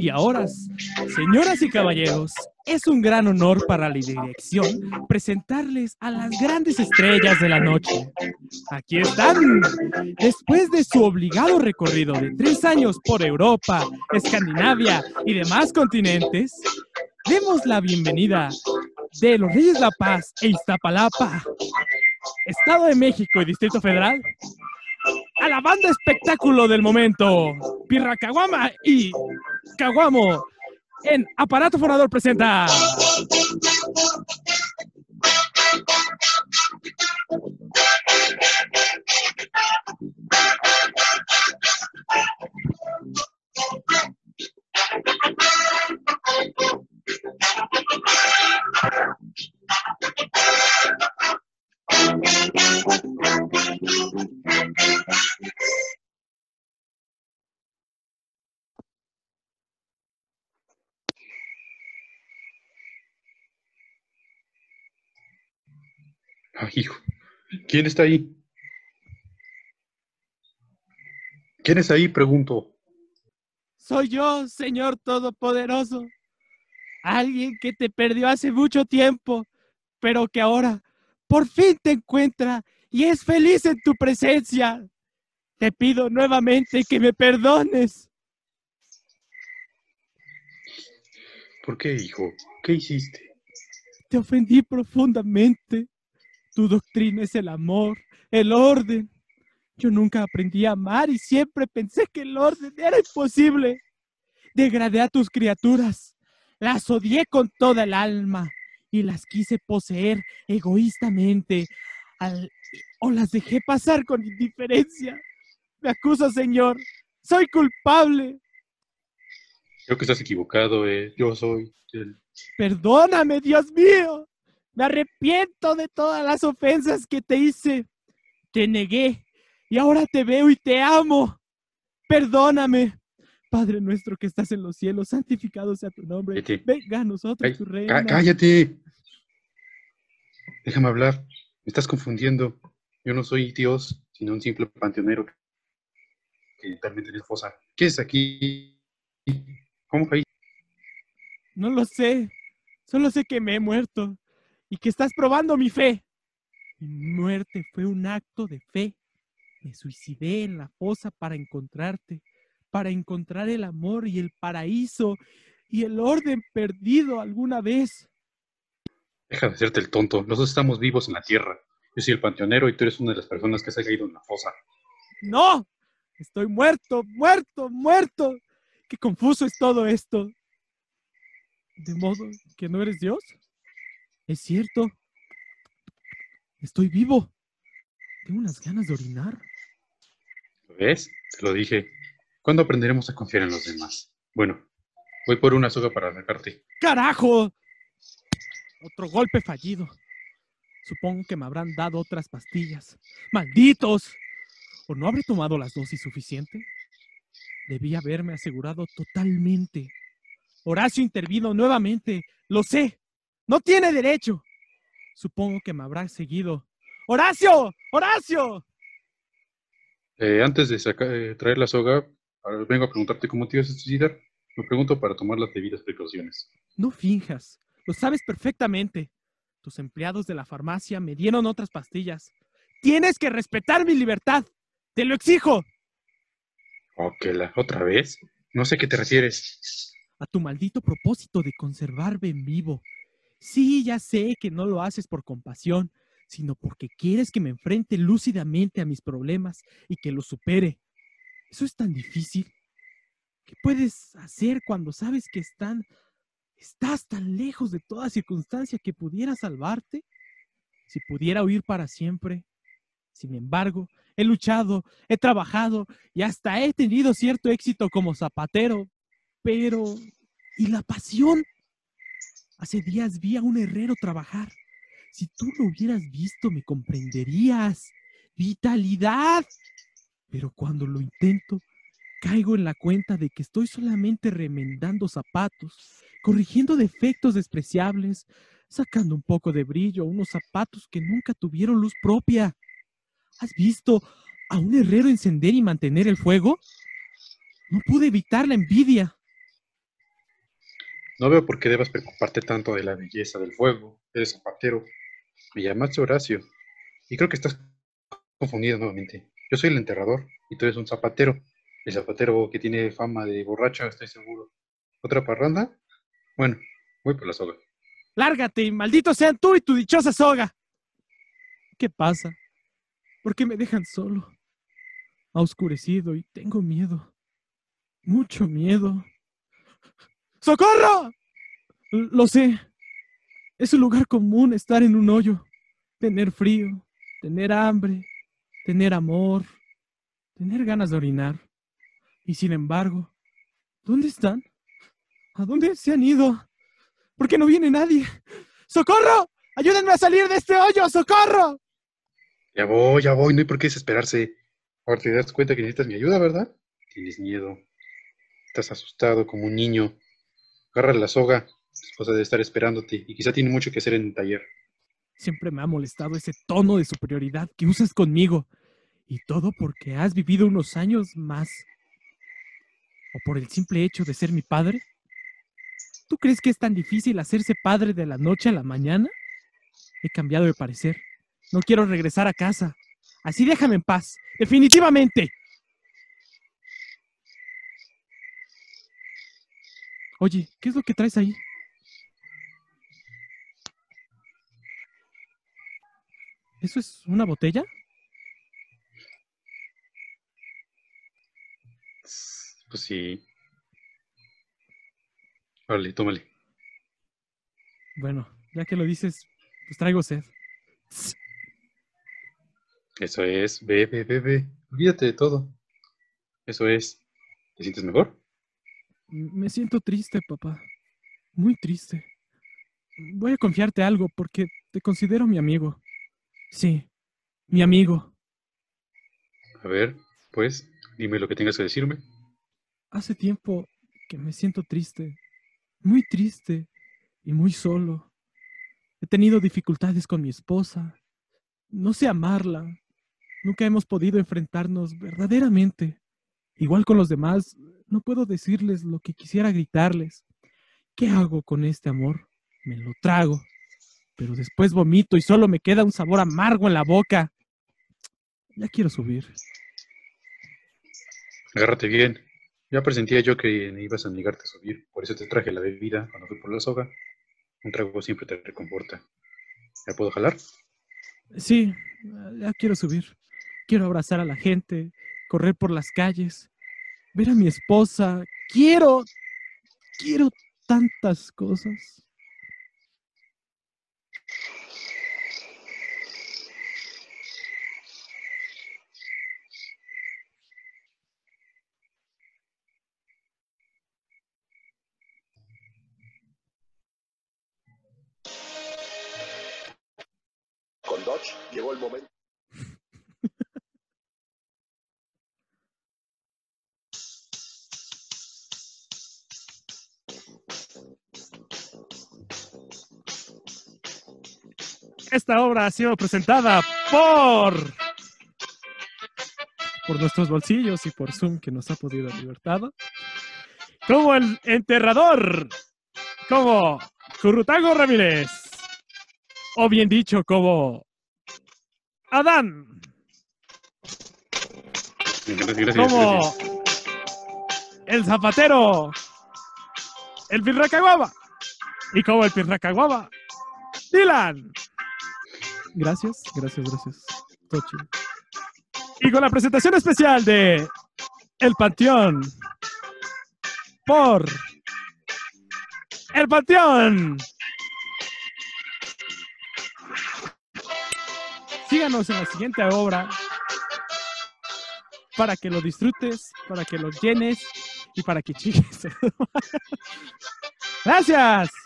Y ahora, señoras y caballeros, es un gran honor para la dirección presentarles a las grandes estrellas de la noche. Aquí están. Después de su obligado recorrido de tres años por Europa, Escandinavia y demás continentes, demos la bienvenida de los Reyes La Paz e Iztapalapa, Estado de México y Distrito Federal, a la banda espectáculo del momento, Pirracaguama y Caguamo, en Aparato Fonador presenta. Hijo. ¿Quién está ahí? ¿Quién es ahí? Pregunto. Soy yo, Señor Todopoderoso. Alguien que te perdió hace mucho tiempo, pero que ahora por fin te encuentra y es feliz en tu presencia. Te pido nuevamente que me perdones. ¿Por qué, hijo? ¿Qué hiciste? Te ofendí profundamente. Tu doctrina es el amor, el orden. Yo nunca aprendí a amar y siempre pensé que el orden era imposible. Degradé a tus criaturas, las odié con toda el alma y las quise poseer egoístamente al- o las dejé pasar con indiferencia. Me acuso, Señor. Soy culpable. Creo que estás equivocado, eh. Yo soy el... Perdóname, Dios mío. Me arrepiento de todas las ofensas que te hice. Te negué y ahora te veo y te amo. Perdóname. Padre nuestro que estás en los cielos, santificado sea tu nombre. Venga a nosotros Ay, tu reina. ¡Cállate! Déjame hablar. Me estás confundiendo. Yo no soy Dios, sino un simple panteonero que también tiene fosa. ¿Qué es aquí? ¿Cómo caí? No lo sé. Solo sé que me he muerto y que estás probando mi fe. Mi muerte fue un acto de fe. Me suicidé en la fosa para encontrarte, para encontrar el amor y el paraíso y el orden perdido alguna vez. Deja de hacerte el tonto. Los dos estamos vivos en la tierra. Yo soy el panteonero y tú eres una de las personas que se ha caído en la fosa. No, estoy muerto, muerto, muerto. Qué confuso es todo esto. ¿De modo que no eres Dios? Es cierto. Estoy vivo. Tengo unas ganas de orinar. ¿Lo ves? Te lo dije. ¿Cuándo aprenderemos a confiar en los demás? Bueno, voy por una soga para sacarte. ¡Carajo! Otro golpe fallido. Supongo que me habrán dado otras pastillas. ¡Malditos! ¿O no habré tomado las dosis suficiente? Debí haberme asegurado totalmente. Horacio intervino nuevamente. Lo sé. No tiene derecho. Supongo que me habrá seguido. ¡Horacio! ¡Horacio! Eh, antes de eh, traer la soga, ahora vengo a preguntarte cómo te ibas a suicidar. Lo pregunto para tomar las debidas precauciones. No finjas. Lo sabes perfectamente. Tus empleados de la farmacia me dieron otras pastillas. Tienes que respetar mi libertad. Te lo exijo. Ok, la otra vez. No sé a qué te refieres. A tu maldito propósito de conservarme en vivo. Sí, ya sé que no lo haces por compasión, sino porque quieres que me enfrente lúcidamente a mis problemas y que los supere. Eso es tan difícil. ¿Qué puedes hacer cuando sabes que están, estás tan lejos de toda circunstancia que pudiera salvarte? Si pudiera huir para siempre. Sin embargo, he luchado, he trabajado y hasta he tenido cierto éxito como zapatero. Pero, ¿y la pasión? Hace días vi a un herrero trabajar. Si tú lo hubieras visto, me comprenderías. Vitalidad. Pero cuando lo intento, caigo en la cuenta de que estoy solamente remendando zapatos, corrigiendo defectos despreciables, sacando un poco de brillo a unos zapatos que nunca tuvieron luz propia. ¿Has visto a un herrero encender y mantener el fuego? No pude evitar la envidia. No veo por qué debas preocuparte tanto de la belleza del fuego. Eres zapatero. Me llamaste Horacio. Y creo que estás confundido nuevamente. Yo soy el enterrador y tú eres un zapatero. El zapatero que tiene fama de borracho, estoy seguro. ¿Otra parranda? Bueno, voy por la soga. Lárgate maldito sean tú y tu dichosa soga. ¿Qué pasa? ¿Por qué me dejan solo? Ha oscurecido y tengo miedo. Mucho miedo. ¡Socorro! Lo sé. Es un lugar común estar en un hoyo, tener frío, tener hambre, tener amor, tener ganas de orinar. Y sin embargo, ¿dónde están? ¿A dónde se han ido? ¿Por qué no viene nadie? ¡Socorro! ¡Ayúdenme a salir de este hoyo! ¡Socorro! Ya voy, ya voy, no hay por qué desesperarse. Ahora te das cuenta que necesitas mi ayuda, ¿verdad? Tienes miedo. Estás asustado como un niño. Agarra la soga, tu esposa debe estar esperándote y quizá tiene mucho que hacer en el taller. Siempre me ha molestado ese tono de superioridad que usas conmigo. Y todo porque has vivido unos años más. ¿O por el simple hecho de ser mi padre? ¿Tú crees que es tan difícil hacerse padre de la noche a la mañana? He cambiado de parecer. No quiero regresar a casa. Así déjame en paz. Definitivamente. Oye, ¿qué es lo que traes ahí? ¿Eso es una botella? Pues sí. Vale, tómale. Bueno, ya que lo dices, pues traigo sed. Eso es, ve, ve. Olvídate de todo. Eso es. ¿Te sientes mejor? Me siento triste, papá. Muy triste. Voy a confiarte algo porque te considero mi amigo. Sí, mi amigo. A ver, pues, dime lo que tengas que decirme. Hace tiempo que me siento triste, muy triste y muy solo. He tenido dificultades con mi esposa. No sé amarla. Nunca hemos podido enfrentarnos verdaderamente. Igual con los demás, no puedo decirles lo que quisiera gritarles. ¿Qué hago con este amor? Me lo trago, pero después vomito y solo me queda un sabor amargo en la boca. Ya quiero subir. Agárrate bien. Ya presentía yo que ibas a negarte a subir, por eso te traje la bebida cuando fui por la soga. Un trago siempre te reconforta. ¿Me puedo jalar? Sí, ya quiero subir. Quiero abrazar a la gente, correr por las calles, ver a mi esposa. Quiero, quiero tantas cosas. Con Dodge llegó el momento. Esta obra ha sido presentada por por nuestros bolsillos y por Zoom que nos ha podido libertado. Como el enterrador, como Currutago Ramírez, o bien dicho, como Adán, Gracias, gracias, como gracias. el zapatero, el pirracaguaba, y como el pirracaguaba, Dylan. Gracias, gracias, gracias. Todo chido. Y con la presentación especial de El Panteón por El Panteón. Síganos en la siguiente obra para que lo disfrutes, para que lo llenes y para que chilles. Gracias.